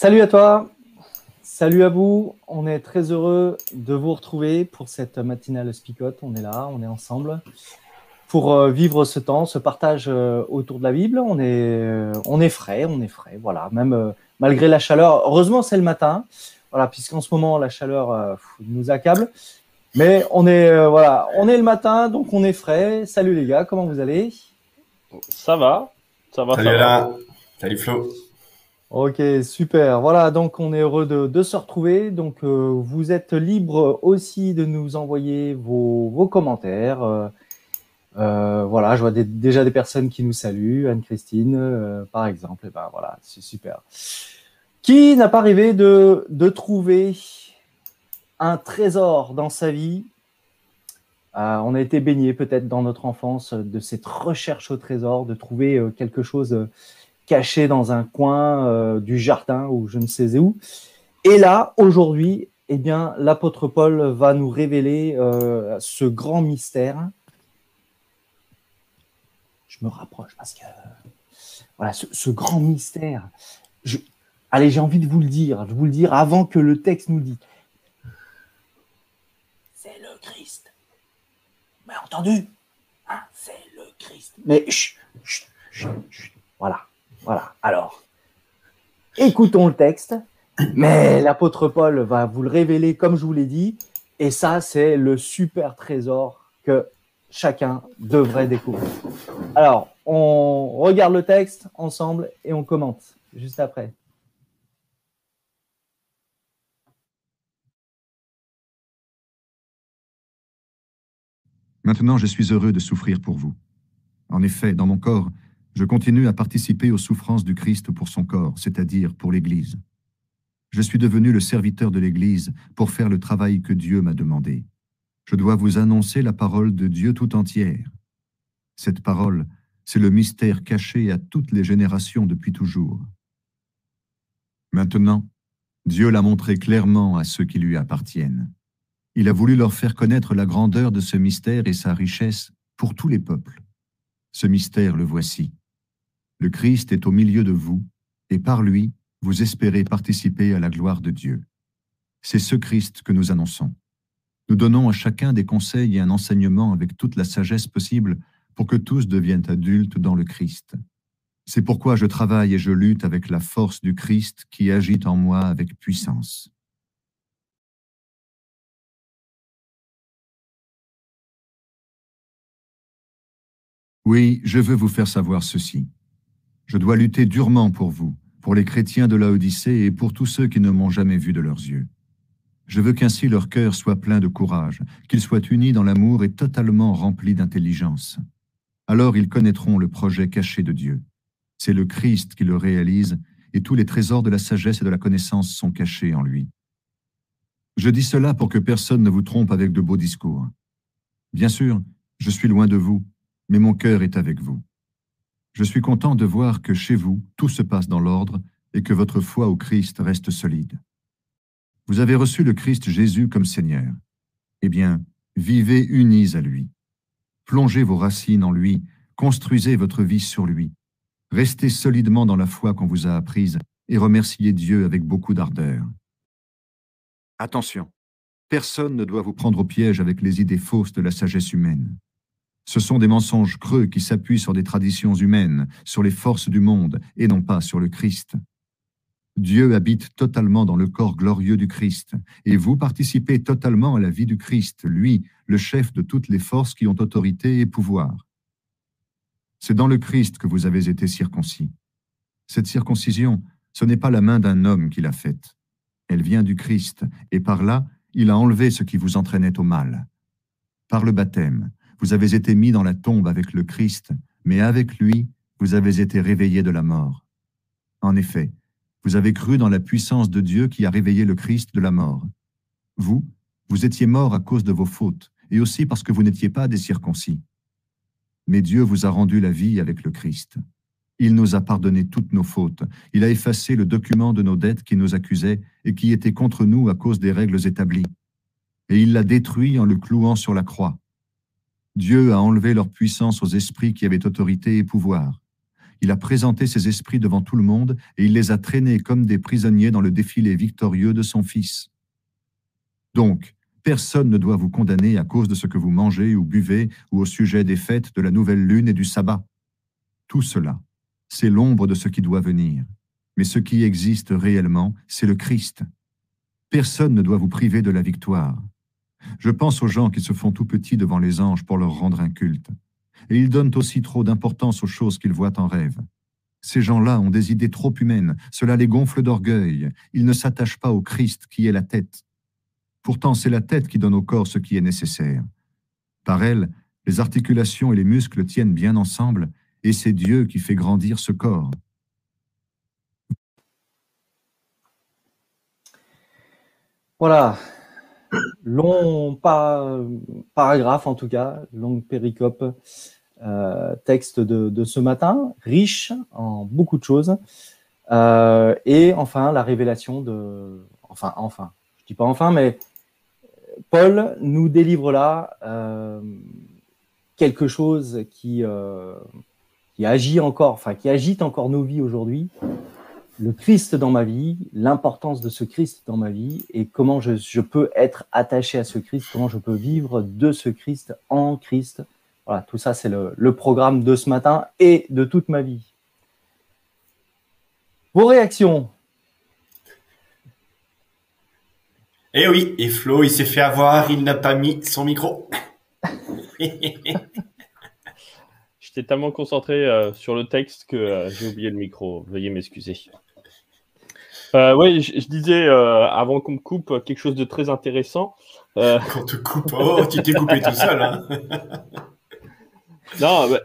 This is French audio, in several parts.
Salut à toi, salut à vous. On est très heureux de vous retrouver pour cette matinale Spicote. On est là, on est ensemble pour euh, vivre ce temps, ce partage euh, autour de la Bible. On est, euh, on est frais, on est frais, voilà. Même malgré la chaleur. Heureusement, c'est le matin, voilà, puisqu'en ce moment la chaleur nous accable. Mais on est, voilà, on est le matin, donc on est frais. Salut les gars, comment vous allez? Ça va, ça va. Salut là, salut Flo. Ok, super. Voilà, donc on est heureux de, se retrouver. Donc euh, vous êtes libre aussi de nous envoyer vos, commentaires. Euh, euh, voilà, je vois déjà des personnes qui nous saluent, Anne-Christine par exemple. Et ben voilà, c'est super. Qui n'a pas rêvé de, de, trouver un trésor dans sa vie? On a été baigné peut-être dans notre enfance de cette recherche au trésor, de trouver quelque chose caché dans un coin euh, du jardin ou je ne sais où. Et là, aujourd'hui, eh bien, l'apôtre Paul va nous révéler euh, ce grand mystère. Je me rapproche parce que voilà, ce, grand mystère. Je, allez, j'ai envie de vous le dire, de vous le dire avant que le texte nous dise. C'est le Christ. Mais entendu hein, C'est le Christ. Mais voilà. Voilà. Alors, écoutons le texte, mais l'apôtre Paul va vous le révéler comme je vous l'ai dit, et ça, c'est le super trésor que chacun devrait découvrir. Alors, on regarde le texte ensemble et on commente juste après. Maintenant, je suis heureux de souffrir pour vous. En effet, dans mon corps, je continue à participer aux souffrances du Christ pour son corps, c'est-à-dire pour l'Église. Je suis devenu le serviteur de l'Église pour faire le travail que Dieu m'a demandé. Je dois vous annoncer la parole de Dieu tout entière. Cette parole, c'est le mystère caché à toutes les générations depuis toujours. Maintenant, Dieu l'a montré clairement à ceux qui lui appartiennent. Il a voulu leur faire connaître la grandeur de ce mystère et sa richesse pour tous les peuples. Ce mystère, le voici. Le Christ est au milieu de vous, et par lui, vous espérez participer à la gloire de Dieu. C'est ce Christ que nous annonçons. Nous donnons à chacun des conseils et un enseignement avec toute la sagesse possible pour que tous deviennent adultes dans le Christ. C'est pourquoi je travaille et je lutte avec la force du Christ qui agit en moi avec puissance. Oui, je veux vous faire savoir ceci. Je dois lutter durement pour vous, pour les chrétiens de Odyssée et pour tous ceux qui ne m'ont jamais vu de leurs yeux. Je veux qu'ainsi leur cœur soit plein de courage, qu'ils soient unis dans l'amour et totalement remplis d'intelligence. Alors ils connaîtront le projet caché de Dieu. C'est le Christ qui le réalise, et tous les trésors de la sagesse et de la connaissance sont cachés en lui. Je dis cela pour que personne ne vous trompe avec de beaux discours. Bien sûr, je suis loin de vous, mais mon cœur est avec vous. Je suis content de voir que chez vous, tout se passe dans l'ordre et que votre foi au Christ reste solide. Vous avez reçu le Christ Jésus comme Seigneur. Eh bien, vivez unis à lui. Plongez vos racines en lui, construisez votre vie sur lui. Restez solidement dans la foi qu'on vous a apprise et remerciez Dieu avec beaucoup d'ardeur. Attention, personne ne doit vous prendre au piège avec les idées fausses de la sagesse humaine. Ce sont des mensonges creux qui s'appuient sur des traditions humaines, sur les forces du monde, et non pas sur le Christ. Dieu habite totalement dans le corps glorieux du Christ, et vous participez totalement à la vie du Christ, lui, le chef de toutes les forces qui ont autorité et pouvoir. C'est dans le Christ que vous avez été circoncis. Cette circoncision, Ce n'est pas la main d'un homme qui l'a faite. Elle vient du Christ, et par là, il a enlevé ce qui vous entraînait au mal. Par le baptême, vous avez été mis dans la tombe avec le Christ, mais avec lui, vous avez été réveillés de la mort. En effet, vous avez cru dans la puissance de Dieu qui a réveillé le Christ de la mort. Vous, vous étiez mort à cause de vos fautes, et aussi parce que vous n'étiez pas des circoncis. Mais Dieu vous a rendu la vie avec le Christ. Il nous a pardonné toutes nos fautes. Il a effacé le document de nos dettes qui nous accusait et qui était contre nous à cause des règles établies. Et il l'a détruit en le clouant sur la croix. Dieu a enlevé leur puissance aux esprits qui avaient autorité et pouvoir. Il a présenté ces esprits devant tout le monde et il les a traînés comme des prisonniers dans le défilé victorieux de son Fils. Donc, personne ne doit vous condamner à cause de ce que vous mangez ou buvez ou au sujet des fêtes de la nouvelle lune et du sabbat. Tout cela, c'est l'ombre de ce qui doit venir. Mais ce qui existe réellement, c'est le Christ. Personne ne doit vous priver de la victoire. Je pense aux gens qui se font tout petits devant les anges pour leur rendre un culte. Et ils donnent aussi trop d'importance aux choses qu'ils voient en rêve. Ces gens-là ont des idées trop humaines, cela les gonfle d'orgueil, ils ne s'attachent pas au Christ qui est la tête. Pourtant, c'est la tête qui donne au corps ce qui est nécessaire. Par elle, les articulations et les muscles tiennent bien ensemble, et c'est Dieu qui fait grandir ce corps. Voilà. Long paragraphe en tout cas, longue péricope, euh, texte de, ce matin, riche en beaucoup de choses. Euh, et enfin, la révélation de... Enfin, enfin, je dis pas enfin, mais Paul nous délivre là euh, quelque chose qui, qui agit encore, enfin qui agite encore nos vies aujourd'hui, le Christ dans ma vie, l'importance de ce Christ dans ma vie et comment je, peux être attaché à ce Christ, comment je peux vivre de ce Christ en Christ. Voilà, tout ça c'est le, programme de ce matin et de toute ma vie. Vos réactions? Eh oui, et Flo, il s'est fait avoir, il n'a pas mis son micro. J'étais tellement concentré euh, sur le texte que euh, j'ai oublié le micro. Veuillez m'excuser. Euh, oui, je, disais avant qu'on me coupe quelque chose de très intéressant. Qu'on te coupe, oh, tu t'es coupé tout seul. Hein. non, bah,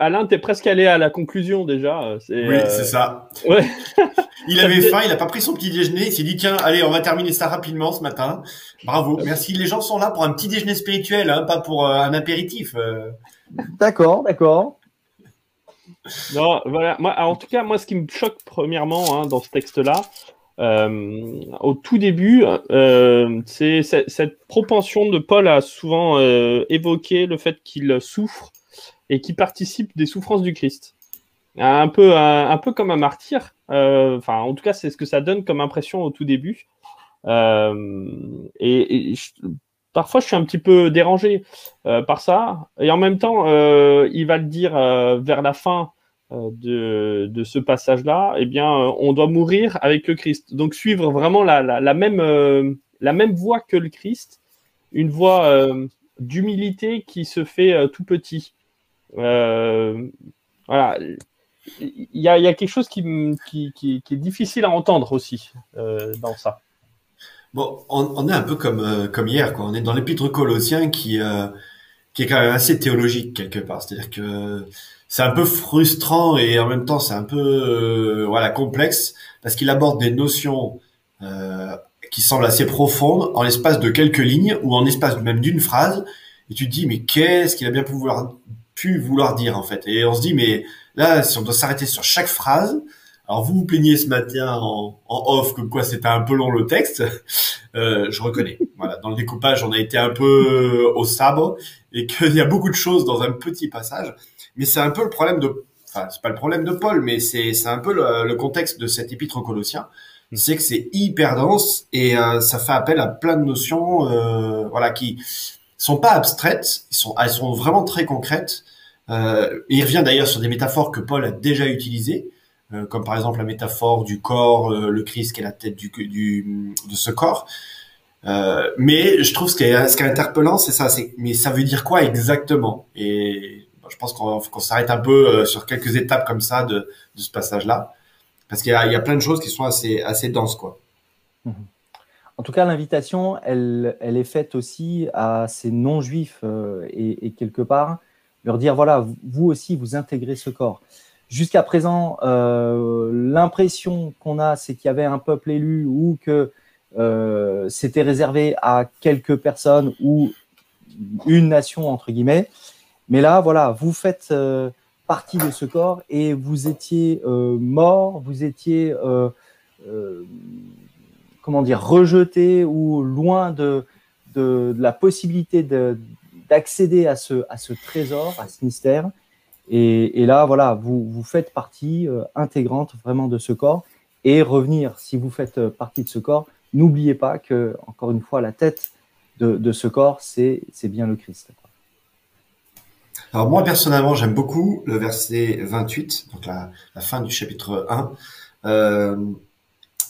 Alain, t'es presque allé à la conclusion déjà. Oui, c'est ça. il avait faim, il n'a pas pris son petit déjeuner. Il s'est dit tiens, allez, on va terminer ça rapidement ce matin. Bravo, merci. Les gens sont là pour un petit déjeuner spirituel, hein, pas pour un apéritif. D'accord, d'accord. Non, voilà. Moi, en tout cas, moi, ce qui me choque premièrement hein, dans ce texte-là, euh, au tout début, euh, c'est cette propension de Paul à souvent euh, évoquer le fait qu'il souffre et qu'il participe des souffrances du Christ. Un peu, un, peu comme un martyr. Enfin, en tout cas, c'est ce que ça donne comme impression au tout début. et, et parfois je suis un petit peu dérangé euh, par ça. Et en même temps, euh, il va le dire euh, vers la fin de, ce passage-là, eh bien, on doit mourir avec le Christ. Donc suivre vraiment la, même, voie que le Christ, une voie d'humilité qui se fait tout petit. voilà. Il y a, quelque chose qui, est difficile à entendre aussi dans ça. Bon, on, on, est un peu comme euh, comme hier, quoi. On est dans l'épître Colossiens qui euh, qui est quand même assez théologique quelque part. C'est-à-dire que c'est un peu frustrant et en même temps c'est un peu euh, voilà complexe parce qu'il aborde des notions qui semblent assez profondes en l'espace de quelques lignes ou en l'espace même d'une phrase. Et tu te dis mais qu'est-ce qu'il a bien pu pu vouloir dire en fait? Et on se dit mais là si on doit s'arrêter sur chaque phrase alors vous vous plaignez ce matin en, off comme quoi c'était un peu long le texte. Euh, je reconnais. Voilà, dans le découpage, on a été un peu euh, au sabre et qu'il y a beaucoup de choses dans un petit passage. Mais c'est un peu le problème de, enfin c'est pas le problème de Paul, mais c'est c'est un peu le, contexte de cet épître aux Colossiens. C'est que c'est hyper dense et euh, ça fait appel à plein de notions, euh, voilà, qui sont pas abstraites, sont, elles sont vraiment très concrètes. Il revient d'ailleurs sur des métaphores que Paul a déjà utilisées. Euh, comme par exemple la métaphore du corps, euh, le Christ qui est la tête du, de ce corps. Euh, mais je trouve ce qui est, ce qui est interpellant, c'est ça. Mais ça veut dire quoi exactement? Et je pense qu'on s'arrête un peu sur quelques étapes comme ça de, de ce passage-là, parce qu'il y, y a, plein de choses qui sont assez assez denses quoi. Mhm. En tout cas, l'invitation, elle, elle est faite aussi à ces non-juifs et, quelque part leur dire voilà, vous aussi, vous intégrez ce corps. Jusqu'à présent, euh, l'impression qu'on a, c'est qu'il y avait un peuple élu ou que euh, c'était réservé à quelques personnes ou une nation entre guillemets. Mais là, voilà, vous faites euh, partie de ce corps et vous étiez mort, vous étiez comment dire rejeté ou loin de la possibilité d'accéder à ce, à ce trésor, à ce mystère. Et, là, voilà, vous, vous faites partie intégrante vraiment de ce corps et revenir, si vous faites partie de ce corps, n'oubliez pas que, encore une fois, la tête de, ce corps, c'est bien le Christ. Alors moi, personnellement, j'aime beaucoup le verset 28, donc la, fin du chapitre 1. Euh,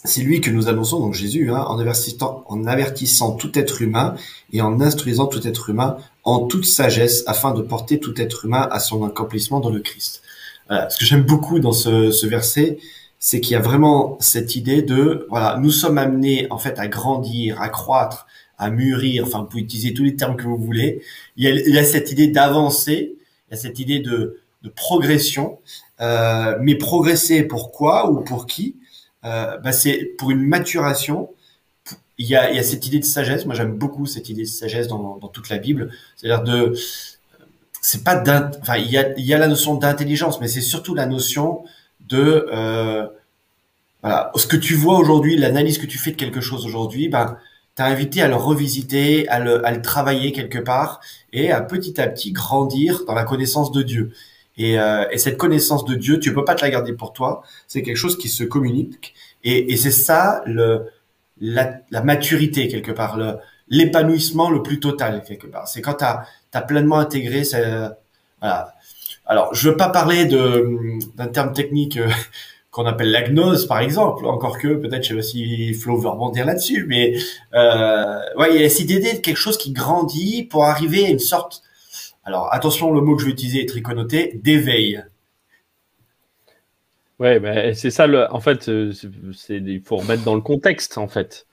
c'est lui que nous annonçons, donc Jésus, hein, en, avertissant, en avertissant tout être humain et en instruisant tout être humain en toute sagesse afin de porter tout être humain à son accomplissement dans le Christ. Voilà. Ce que j'aime beaucoup dans ce, ce verset, c'est qu'il y a vraiment cette idée de, voilà, nous sommes amenés en fait à grandir, à croître, à mûrir, enfin, vous pouvez utiliser tous les termes que vous voulez. Il y a, il y a cette idée d'avancer, il y a cette idée de, de progression. Euh, mais progresser pourquoi ou pour qui? Bah C'est pour une maturation. Il y, a, cette idée de sagesse. Moi, j'aime beaucoup cette idée de sagesse dans, toute la Bible. C'est-à-dire de, c'est pas enfin, il y a, la notion d'intelligence, mais c'est surtout la notion de euh, voilà, ce que tu vois aujourd'hui, l'analyse que tu fais de quelque chose aujourd'hui, ben, t'as invité à le revisiter, à le travailler quelque part et à petit à petit grandir dans la connaissance de Dieu. Et, euh, et cette connaissance de Dieu, tu peux pas te la garder pour toi. C'est quelque chose qui se communique. Et, et c'est ça le, la, la, maturité quelque part, l'épanouissement le plus total quelque part. C'est quand tu as, pleinement intégré. Ça, voilà. Alors, je veux pas parler de d'un terme technique euh, qu'on appelle la gnose, par exemple. Encore que, peut-être, je sais pas si Flo veut rebondir là-dessus, mais euh, ouais, il y a cette idée de quelque chose qui grandit pour arriver à une sorte. Alors, attention, le mot que je vais utiliser est très connoté, d'éveil. Ouais, ben, c'est ça. En fait, c'est il faut remettre dans le contexte, en fait,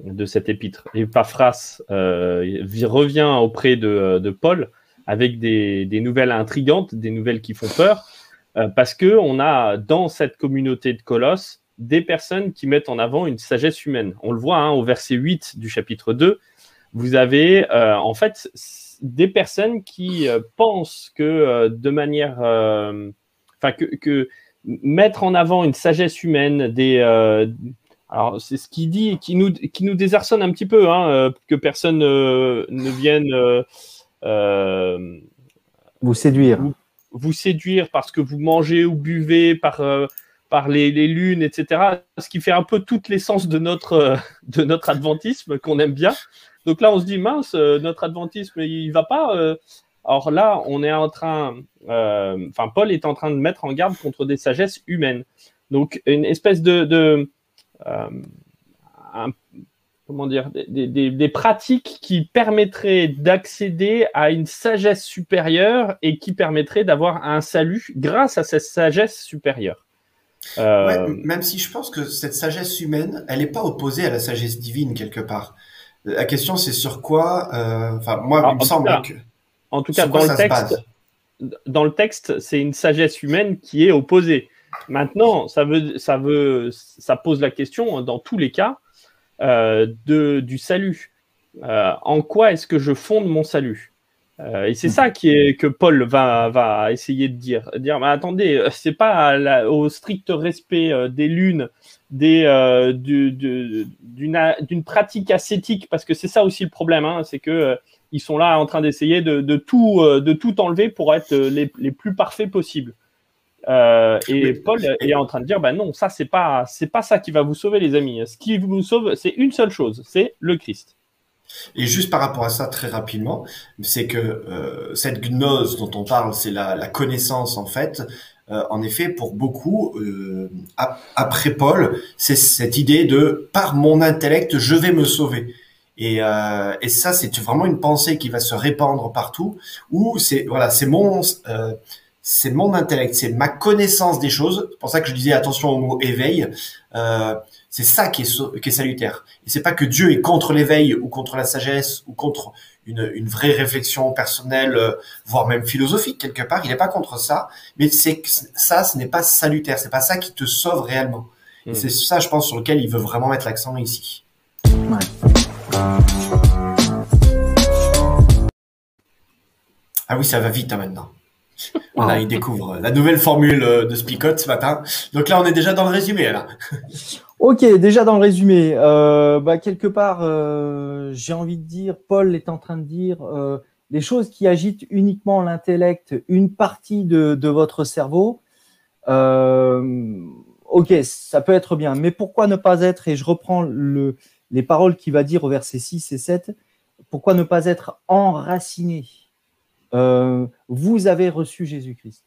de cet épître. Et Paphras euh, revient auprès de, Paul avec des, nouvelles intrigantes, des nouvelles qui font peur, euh, parce que on a dans cette communauté de Colosse des personnes qui mettent en avant une sagesse humaine. On le voit hein, au verset 8 du chapitre 2. Vous avez euh, en fait des personnes qui euh, pensent que euh, de manière, euh, enfin que, que, mettre en avant une sagesse humaine, des alors c'est ce qu'il dit, qui nous qui nous désarçonne un petit peu, hein, que personne ne vienne vous séduire. Vous, vous, séduire parce que vous mangez ou buvez par, par les, les, lunes, etc. Ce qui fait un peu tout l'essence de notre, euh, de notre adventisme qu'on aime bien. Donc là, on se dit, mince, notre adventisme, il va pas. Alors là, on est en train, enfin, Paul est en train de mettre en garde contre des sagesses humaines. Donc, une espèce de, comment dire, des, pratiques qui permettraient d'accéder à une sagesse supérieure et qui permettraient d'avoir un salut grâce à cette sagesse supérieure. Euh... Même si je pense que cette sagesse humaine, elle n'est pas opposée à la sagesse divine quelque part. La question, c'est sur quoi. Euh... Enfin, moi, Alors, il me semble cas, que. En tout cas, dans le, texte, dans le texte, c'est une sagesse humaine qui est opposée. Maintenant, ça veut, ça veut, ça pose la question dans tous les cas euh, de, du salut. Euh, en quoi est-ce que je fonde mon salut? Euh, Et c'est ça qui est, que Paul va, va essayer de dire. Dire, mais attendez, c'est pas la, au strict respect des lunes, des, d'une, d'une pratique ascétique, parce que c'est ça aussi le problème, hein, c'est que ils sont là en train d'essayer de, de, tout, de tout enlever pour être les, les plus parfaits possibles. Euh, et. Paul est en train de dire, bah non, ça c'est pas c'est pas ça qui va vous sauver, les amis. Ce qui vous sauve, c'est une seule chose, c'est le Christ. Et juste par rapport à ça, très rapidement, c'est que euh, cette gnose dont on parle, c'est la, la, connaissance en fait. Euh, en effet, pour beaucoup, euh, après Paul, c'est cette idée de par mon intellect, je vais me sauver. Et, euh, et ça, c'est vraiment une pensée qui va se répandre partout. Où c'est voilà, c'est mon c'est mon intellect, c'est ma connaissance des choses. C'est pour ça que je disais attention au mot éveil. C'est ça qui est, qui est salutaire. Et c'est pas que Dieu est contre l'éveil ou contre la sagesse ou contre une, une vraie réflexion personnelle, euh, voire même philosophique quelque part. Il n'est pas contre ça, mais c'est que ça, ce n'est pas salutaire. C'est pas ça qui te sauve réellement. Et hmm. c'est ça, je pense, sur lequel il veut vraiment mettre l'accent ici. Ah oui, ça va vite hein, maintenant. Voilà, il découvre la nouvelle formule euh, de Spicot ce matin. Donc là, on est déjà dans le résumé. Là. Ok, déjà dans le résumé. Euh, bah, quelque part, euh, j'ai envie de dire, Paul est en train de dire des choses qui agitent uniquement l'intellect, une partie de, votre cerveau. ok, ça peut être bien, mais pourquoi ne pas être, et je reprends le, les paroles qu'il va dire au verset 6 et 7, pourquoi ne pas être enraciné? Euh, vous avez reçu Jésus-Christ.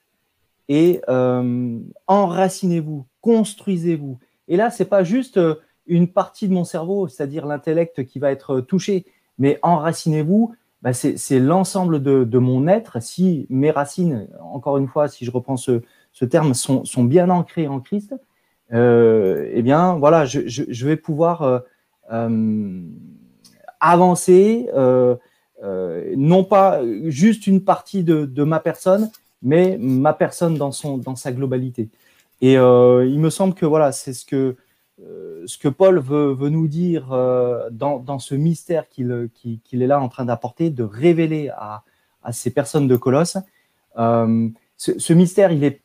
Et euh, enracinez-vous, construisez-vous. Et là, c'est pas juste euh, une partie de mon cerveau, c'est-à-dire l'intellect qui va être touché, mais enracinez-vous, bah, c'est l'ensemble de, mon être. Si mes racines, encore une fois, si je reprends ce, terme, sont, bien ancrées en Christ, eh bien, voilà, je, vais pouvoir avancer, euh, non pas juste une partie de, ma personne, mais ma personne dans, son, dans sa globalité. Et euh, il me semble que voilà, c'est ce que, euh, ce que Paul veut, nous dire dans, dans, ce mystère qu'il est là en train d'apporter, de révéler à, à, ces personnes de Colosse. Ce, mystère, il est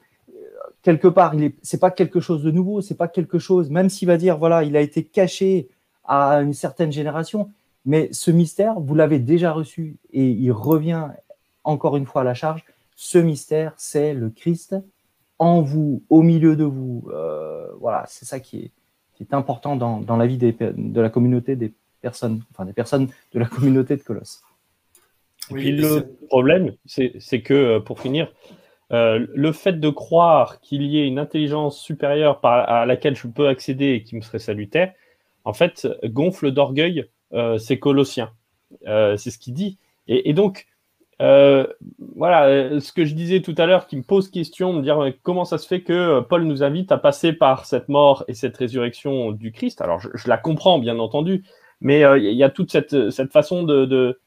quelque part, il est, c'est pas quelque chose de nouveau, c'est pas quelque chose, même s'il va dire voilà, il a été caché à une certaine génération, mais ce mystère, vous l'avez déjà reçu et il revient encore une fois à la charge. Ce mystère, c'est le Christ en vous, au milieu de vous. Euh, voilà, c'est ça qui est, important dans, la vie de la communauté des personnes, enfin des personnes de la communauté de Colosse. Et puis le problème, c'est que, euh, pour finir, euh, le fait de croire qu'il y ait une intelligence supérieure à laquelle je peux accéder et qui me serait salutaire, en fait, gonfle d'orgueil euh, c'est Colossiens. Euh, c'est ce qu'il dit. Et, donc, euh, voilà, ce que je disais tout à l'heure qui me pose question, de dire comment ça se fait que Paul nous invite à passer par cette mort et cette résurrection du Christ. Alors, je, la comprends, bien entendu, mais il y a toute cette, cette façon de,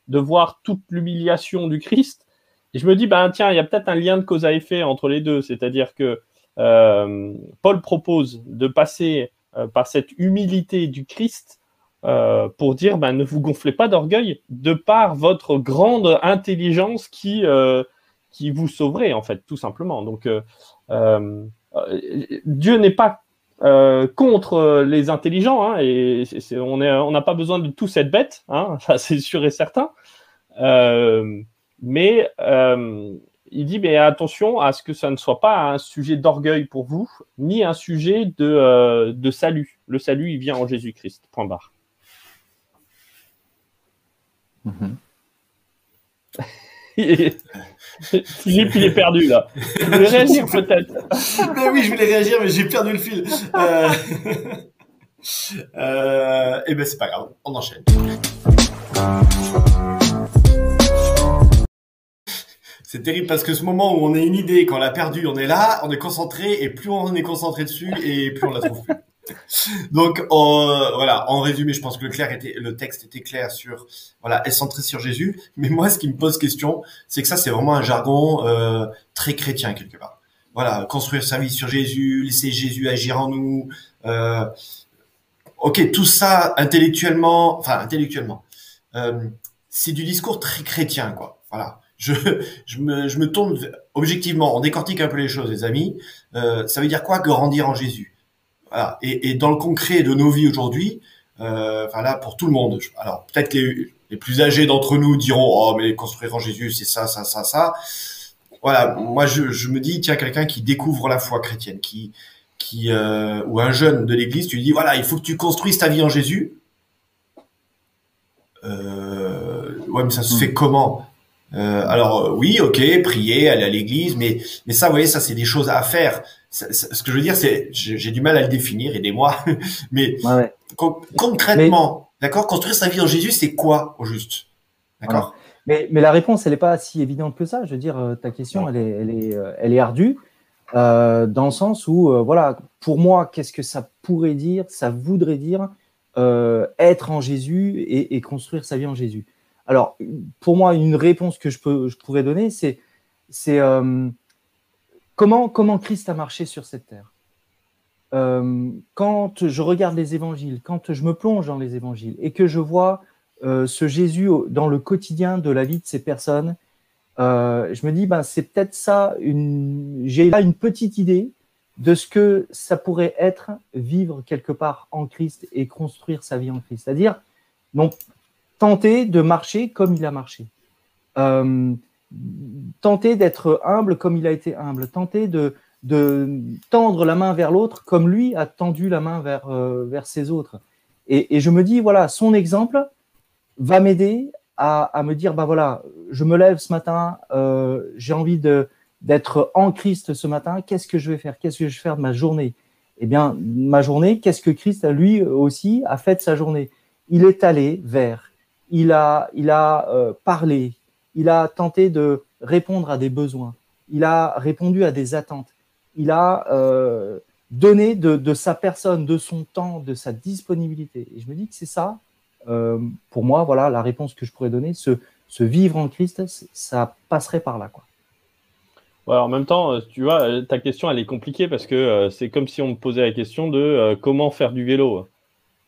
de, voir toute l'humiliation du Christ. Et je me dis, ben tiens, il y a peut-être un lien de cause à effet entre les deux. C'est-à-dire que Paul propose de passer par cette humilité du Christ euh, pour dire ben, ne vous gonflez pas d'orgueil de par votre grande intelligence qui, euh, vous sauverait, en fait, tout simplement. Donc, euh, Dieu n'est pas contre les intelligents, hein, et on n'a pas besoin de tous être bêtes, hein, ça c'est sûr et certain. mais il dit attention à ce que ça ne soit pas un sujet d'orgueil pour vous, ni un sujet de, de salut. Le salut, il vient en Jésus-Christ. Point barre. Mhm. Philippe, il est perdu là. Tu voulais réagir peut-être mais Oui, je voulais réagir, mais j'ai perdu le fil. Euh... euh... Eh ben, c'est pas grave, on enchaîne. C'est terrible parce que ce moment où on a une idée, quand on l'a perdu, on est là, on est concentré, et plus on est concentré dessus, et plus on la trouve plus. Donc voilà, en résumé, je pense que le, clair était, le texte était clair sur voilà, est centré sur Jésus. Mais moi, ce qui me pose question, c'est que ça, c'est vraiment un jargon euh, très chrétien quelque part. Voilà, construire sa vie sur Jésus, laisser Jésus agir en nous. Euh, ok, tout ça intellectuellement, enfin intellectuellement, euh, c'est du discours très chrétien, quoi. Voilà. Je, je, me, je me tourne objectivement, on décortique un peu les choses, les amis. Euh, ça veut dire quoi grandir en Jésus? Et, et, dans le concret de nos vies aujourd'hui, euh, voilà, pour tout le monde. Alors peut-être les, les plus âgés d'entre nous diront oh mais construire en Jésus c'est ça ça ça ça. Voilà, moi je, je me dis tiens quelqu'un qui découvre la foi chrétienne, qui qui euh, ou un jeune de l'Église, tu lui dis voilà il faut que tu construises ta vie en Jésus. Euh, ouais mais ça se hmm. fait comment? Euh, alors oui, ok, prier, aller à l'église, mais mais ça, vous voyez, ça c'est des choses à faire. Ce que je veux dire, c'est j'ai du mal à le définir, aidez-moi. mais concrètement, d'accord, construire sa vie en Jésus, c'est quoi au juste? D'accord? Mais, mais la réponse, elle n'est pas si évidente que ça. Je veux dire, euh, ta question, elle est, elle est, euh, elle est ardue, euh, dans le sens où, euh, voilà, pour moi, qu'est-ce que ça pourrait dire, ça voudrait dire euh, être en Jésus et, et construire sa vie en Jésus? Alors, pour moi, une réponse que je, peux, je pourrais donner, c'est c'est comment, Christ a marché sur cette terre? Euh, quand je regarde les évangiles, quand je me plonge dans les évangiles et que je vois euh, ce Jésus dans le quotidien de la vie de ces personnes, euh, je me dis, ben, c'est peut-être ça, j'ai là une petite idée de ce que ça pourrait être vivre quelque part en Christ et construire sa vie en Christ. C'est-à-dire, non, tenter de marcher comme il a marché. Tenter d'être humble comme il a été humble. Tenter de, tendre la main vers l'autre comme lui a tendu la main vers, euh, vers ses autres. Et, je me dis, voilà, son exemple va m'aider à, à me dire, bah voilà, je me lève ce matin, euh, j'ai envie d'être en Christ ce matin, qu'est-ce que je vais faire? Qu'est-ce que je vais faire de ma journée? Eh bien, ma journée, qu'est-ce que Christ, lui aussi, a fait de sa journée? Il est allé vers, il a, il a euh, parlé, il a tenté de répondre à des besoins, il a répondu à des attentes, il a euh, donné de, sa personne, de son temps, de sa disponibilité. Et je me dis que c'est ça, euh, pour moi, voilà la réponse que je pourrais donner. Se vivre en Christ, ça passerait par là. Quoi. En même temps, euh, tu vois, ta question, elle est compliquée parce que c'est comme si on me posait la question de comment faire du vélo.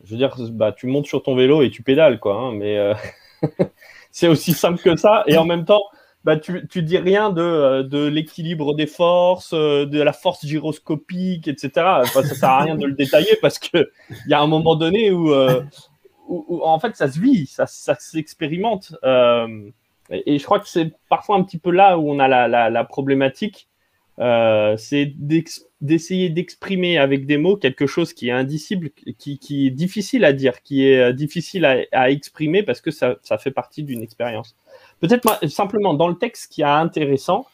Je veux dire, bah, tu montes sur ton vélo et tu pédales, quoi. hein, mais c'est aussi simple que ça. Et en même temps, bah, tu, tu dis rien de, euh, de l'équilibre des forces, euh, de la force gyroscopique, etc. Enfin, ça sert à rien de le détailler parce que il y a un moment donné où, euh, où, où, en fait, ça se vit, ça, ça s'expérimente. Et, je crois que c'est parfois un petit peu là où on a la, la problématique, euh, c'est d'essayer d'exprimer avec des mots quelque chose qui est indicible, qui, qui est difficile à dire, qui est euh, difficile à, à exprimer parce que ça, ça fait partie d'une expérience. Peut-être simplement dans le texte, ce qui est intéressant,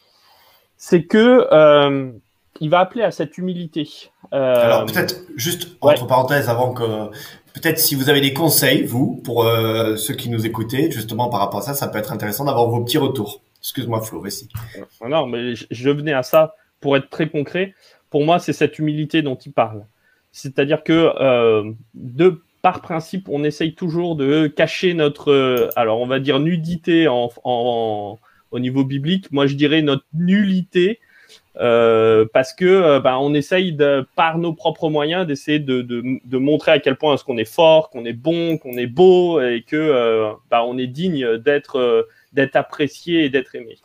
c'est que euh, il va appeler à cette humilité. Euh, Alors peut-être juste ouais. entre parenthèses avant que peut-être si vous avez des conseils vous pour ceux qui nous écoutaient justement par rapport à ça, ça peut être intéressant d'avoir vos petits retours. Excuse-moi Flo. Non, mais je, venais à ça pour être très concret. Pour moi, c'est cette humilité dont il parle. C'est-à-dire que euh, de par principe, on essaye toujours de cacher notre, euh, alors on va dire nudité en, au niveau biblique. Moi, je dirais notre nullité. Euh, parce que euh, bah, on essaye par nos propres moyens d'essayer de, montrer à quel point est-ce qu'on est fort, qu'on est bon, qu'on est beau et que euh, bah, on est digne d'être euh, d'être apprécié et d'être aimé.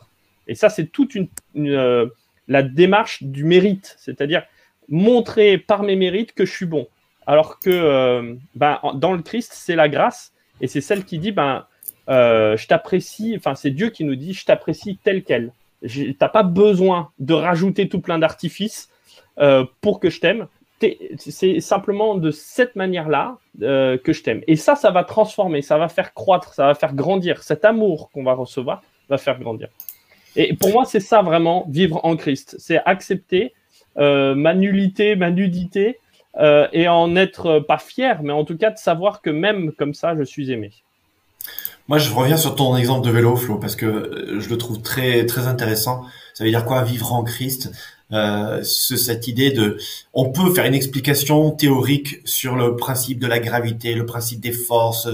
Et ça, c'est toute la démarche du mérite, c'est-à-dire montrer par mes mérites que je suis bon. Alors que ben, dans le Christ, c'est la grâce et c'est celle qui dit ben, je t'apprécie, enfin c'est Dieu qui nous dit je t'apprécie tel quel. T'as pas besoin de rajouter tout plein d'artifices euh, pour que je t'aime. C'est simplement de cette manière-là euh, que je t'aime. Et ça, ça va transformer, ça va faire croître, ça va faire grandir. Cet amour qu'on va recevoir va faire grandir. Et pour moi, c'est ça vraiment, vivre en Christ. C'est accepter euh, ma nullité, ma nudité, et en être pas fier, mais en tout cas de savoir que même comme ça, je suis aimé. Moi, je reviens sur ton exemple de vélo, Flo, parce que je le trouve très très intéressant. Ça veut dire quoi, vivre en Christ? Euh, Cette idée de, on peut faire une explication théorique sur le principe de la gravité, le principe des forces,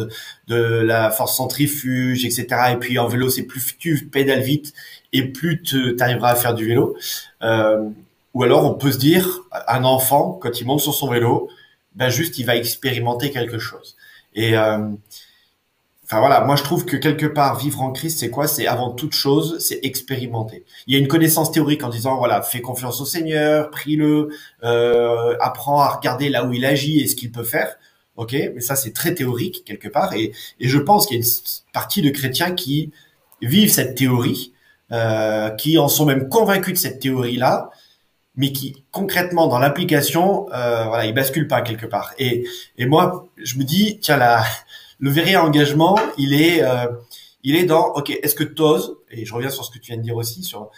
de la force centrifuge, etc. Et puis en vélo, c'est plus tu pédales vite et plus tu arriveras à faire du vélo. Euh, ou alors, on peut se dire, un enfant, quand il monte sur son vélo, ben juste, il va expérimenter quelque chose. Et euh, Enfin voilà, moi je trouve que quelque part vivre en Christ, c'est quoi? C'est avant toute chose, c'est expérimenter. Il y a une connaissance théorique en disant voilà, fais confiance au Seigneur, prie-le, euh, apprends à regarder là où il agit et ce qu'il peut faire. Ok, mais ça c'est très théorique quelque part et, et je pense qu'il y a une partie de chrétiens qui vivent cette théorie, euh, qui en sont même convaincus de cette théorie-là, mais qui concrètement dans l'application, euh, voilà, ils basculent pas quelque part. Et, et moi, je me dis tiens là le vrai engagement, il est, euh, il est dans, ok, est-ce que t'oses, et je reviens sur ce que tu viens de dire aussi, sur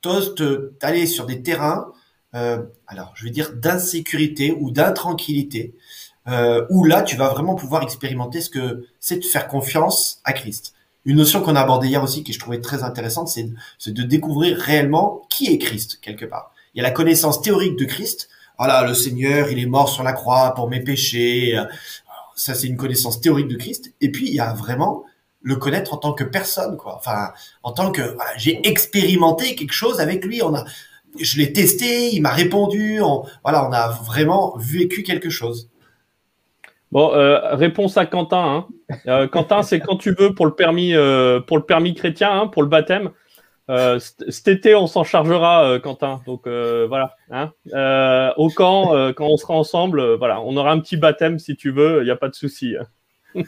t'oses t'aller sur des terrains, euh, alors je vais dire d'insécurité ou d'intranquillité, euh, où là tu vas vraiment pouvoir expérimenter ce que c'est de faire confiance à Christ. une notion qu'on a abordée hier aussi, qui je trouvais très intéressante, c'est de découvrir réellement qui est Christ quelque part. Il y a la connaissance théorique de Christ. Voilà, le Seigneur, il est mort sur la croix pour mes péchés. Ça, c'est une connaissance théorique de Christ. Et puis, il y a vraiment le connaître en tant que personne, quoi. Enfin, en tant que j'ai expérimenté quelque chose avec lui. On a, je l'ai testé, il m'a répondu. On, voilà, on a vraiment vécu quelque chose. Bon, euh, réponse à Quentin. Hein. Euh, Quentin, c'est quand tu veux pour le permis, euh, pour le permis chrétien, hein, pour le baptême. Cet été, on s'en chargera, Quentin. Donc voilà. Hein. au camp, quand on sera ensemble, voilà, on aura un petit baptême si tu veux. Il n'y a pas de souci.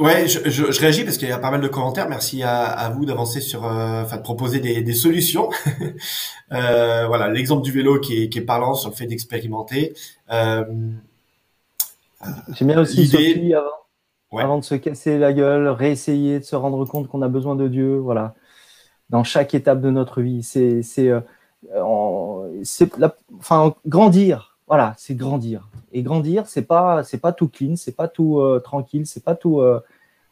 Ouais, je, réagis parce qu'il y a pas mal de commentaires. Merci à, vous d'avancer sur, euh, enfin de proposer des, solutions. euh, voilà, l'exemple du vélo qui est, qui est parlant sur le fait d'expérimenter. J'aime bien aussi Sophie avant, avant de se casser la gueule, réessayer de se rendre compte qu'on a besoin de Dieu. Voilà, dans chaque étape de notre vie, c'est c'est euh, enfin grandir. Voilà, c'est grandir. Et grandir, c'est pas c'est pas tout clean, c'est pas tout euh, tranquille, c'est pas tout euh,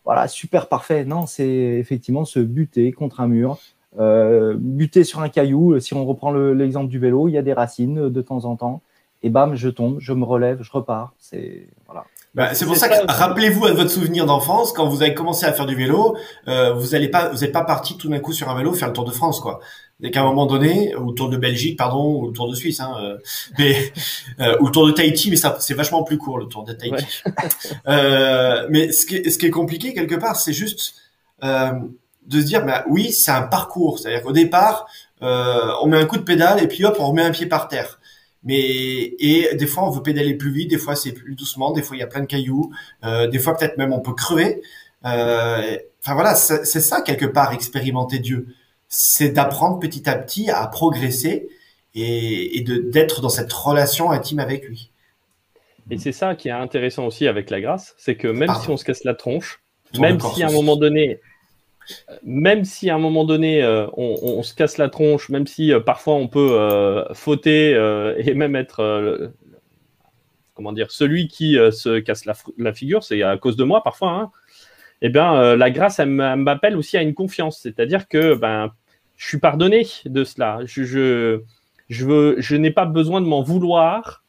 voilà super parfait. Non, c'est effectivement se buter contre un mur, euh, buter sur un caillou. Si on reprend l'exemple du vélo, il y a des racines de temps en temps. Et bam, je tombe, je me relève, je repars. C'est voilà. Bah, c'est pour ça que rappelez-vous à votre souvenir d'enfance quand vous avez commencé à faire du vélo, euh, vous n'allez pas, vous n'êtes pas parti tout d'un coup sur un vélo faire le Tour de France, quoi. Et qu'à un moment donné, ou le Tour de Belgique, pardon, ou le Tour de Suisse, hein, euh, mais euh, ou le Tour de Tahiti, mais ça, c'est vachement plus court le Tour de Tahiti. euh, mais ce qui, est, ce qui est compliqué quelque part, c'est juste euh, de se dire, bah oui, c'est un parcours. C'est-à-dire qu'au départ, euh, on met un coup de pédale et puis hop, on remet un pied par terre. Mais et des fois on veut pédaler plus vite, des fois c'est plus doucement, des fois il y a plein de cailloux, euh, des fois peut-être même on peut crever. Euh, enfin voilà, c'est ça quelque part expérimenter Dieu, c'est d'apprendre petit à petit à progresser et, et d'être dans cette relation intime avec lui. Et c'est ça qui est intéressant aussi avec la grâce, c'est que même si on se casse la tronche, même si à un moment donné même si à un moment donné euh, on, se casse la tronche, même si euh, parfois on peut euh, fauter et même être comment dire celui qui se casse la, figure, c'est à cause de moi parfois. Hein, eh bien, la grâce elle m'appelle aussi à une confiance, c'est-à-dire que ben je suis pardonné de cela. Je je, je n'ai pas besoin de m'en vouloir.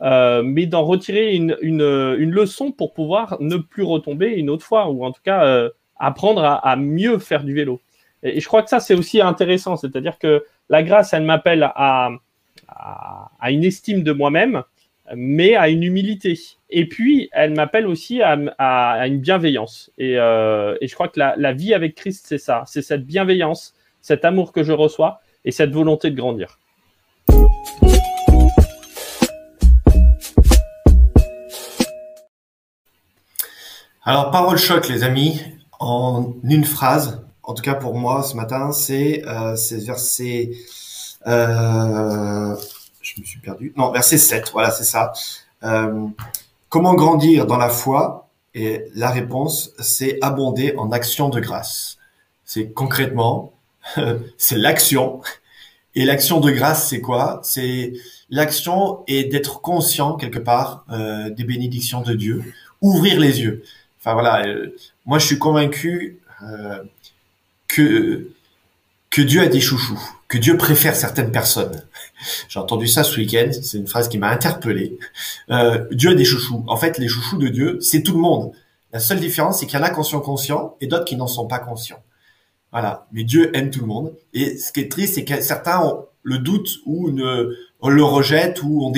mais d'en retirer une, une, une, leçon pour pouvoir ne plus retomber une autre fois, ou en tout cas apprendre à, mieux faire du vélo. Et, je crois que ça, c'est aussi intéressant. C'est-à-dire que la grâce, elle m'appelle à, une estime de moi-même, mais à une humilité. Et puis, elle m'appelle aussi à, une bienveillance. Et, euh, et, je crois que la, la vie avec Christ, c'est ça. C'est cette bienveillance, cet amour que je reçois et cette volonté de grandir. Alors, parole choc, les amis en une phrase, en tout cas pour moi ce matin, c'est euh, verset. Euh, je me suis perdu. Non, verset 7, voilà, c'est ça. Euh, comment grandir dans la foi? Et la réponse, c'est abonder en action de grâce. C'est concrètement, c'est l'action. Et l'action de grâce, c'est quoi? C'est l'action et d'être conscient quelque part euh, des bénédictions de Dieu, ouvrir les yeux. Enfin voilà, euh, moi je suis convaincu euh, que que Dieu a des chouchous, que Dieu préfère certaines personnes. J'ai entendu ça ce week-end, c'est une phrase qui m'a interpellé. Euh, Dieu a des chouchous. En fait, les chouchous de Dieu, c'est tout le monde. La seule différence, c'est qu'il y en a qui sont conscients et d'autres qui n'en sont pas conscients. Voilà. Mais Dieu aime tout le monde. Et ce qui est triste, c'est que certains ont le doute ou ne, on le rejette ou on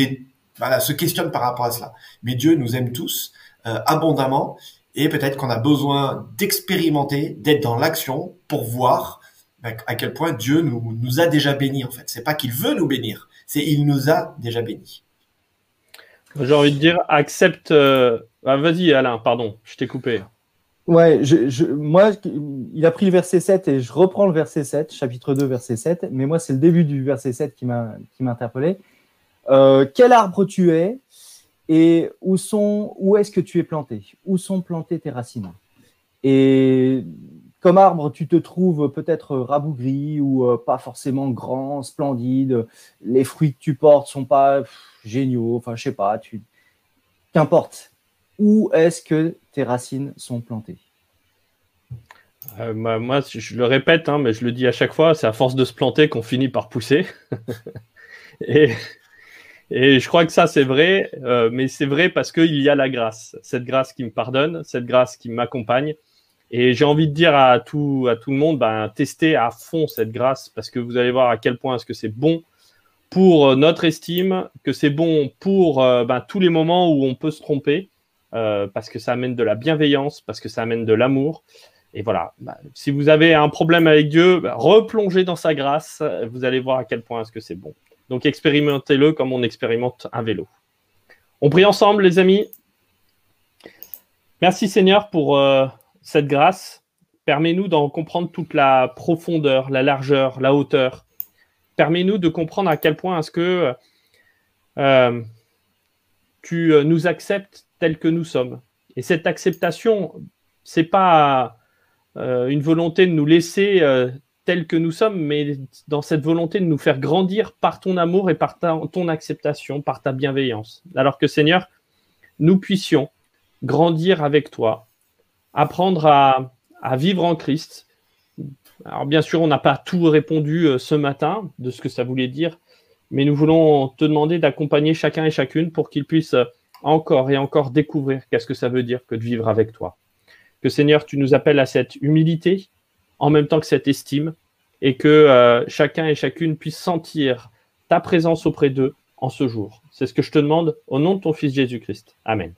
voilà, se questionnent par rapport à cela. Mais Dieu nous aime tous euh, abondamment et peut-être qu'on a besoin d'expérimenter, d'être dans l'action pour voir ben, à quel point Dieu nous, nous a déjà bénis en fait. C'est pas qu'il veut nous bénir, c'est il nous a déjà bénis. J'ai envie de dire, accepte. Euh, ah, vas-y, Alain, pardon, je t'ai coupé. Ouais, je, moi, il a pris le verset 7 et je reprends le verset 7, chapitre 2, verset 7, mais moi, c'est le début du verset 7 qui m'a interpellé. Euh, quel arbre tu es? Et où sont où est-ce que tu es planté? Où sont plantées tes racines? Et comme arbre, tu te trouves peut-être rabougri ou euh, pas forcément grand, splendide. Les fruits que tu portes sont pas géniaux. Enfin, je sais pas. Tu Qu'importe. Où est-ce que tes racines sont plantées? Euh, moi, je le répète, hein, mais je le dis à chaque fois, c'est à force de se planter qu'on finit par pousser. et, et, je crois que ça, c'est vrai, euh, mais c'est vrai parce qu'il y a la grâce. Cette grâce qui me pardonne, cette grâce qui m'accompagne. Et j'ai envie de dire à tout, à tout le monde, ben, testez à fond cette grâce parce que vous allez voir à quel point est-ce que c'est bon pour euh, notre estime, que c'est bon pour ben, tous les moments où on peut se tromper, parce que ça amène de la bienveillance, parce que ça amène de l'amour. Et voilà, bah, si vous avez un problème avec Dieu, bah, replongez dans sa grâce, vous allez voir à quel point est-ce que c'est bon. Donc expérimentez-le comme on expérimente un vélo. On prie ensemble, les amis. Merci Seigneur pour euh, cette grâce. Permets-nous d'en comprendre toute la profondeur, la largeur, la hauteur. Permets-nous de comprendre à quel point est-ce que euh, tu euh, nous acceptes tels que nous sommes. Et cette acceptation, c'est pas une volonté de nous laisser tels que nous sommes, mais dans cette volonté de nous faire grandir par ton amour et par ton acceptation, par ta bienveillance. Alors que Seigneur, nous puissions grandir avec toi, apprendre à, vivre en Christ. Alors bien sûr, on n'a pas tout répondu euh, ce matin de ce que ça voulait dire, mais nous voulons te demander d'accompagner chacun et chacune pour qu'ils puissent encore et encore découvrir qu'est-ce que ça veut dire que de vivre avec toi que Seigneur, tu nous appelles à cette humilité en même temps que cette estime et que euh, chacun et chacune puisse sentir ta présence auprès d'eux en ce jour. C'est ce que je te demande au nom de ton Fils Jésus-Christ. Amen.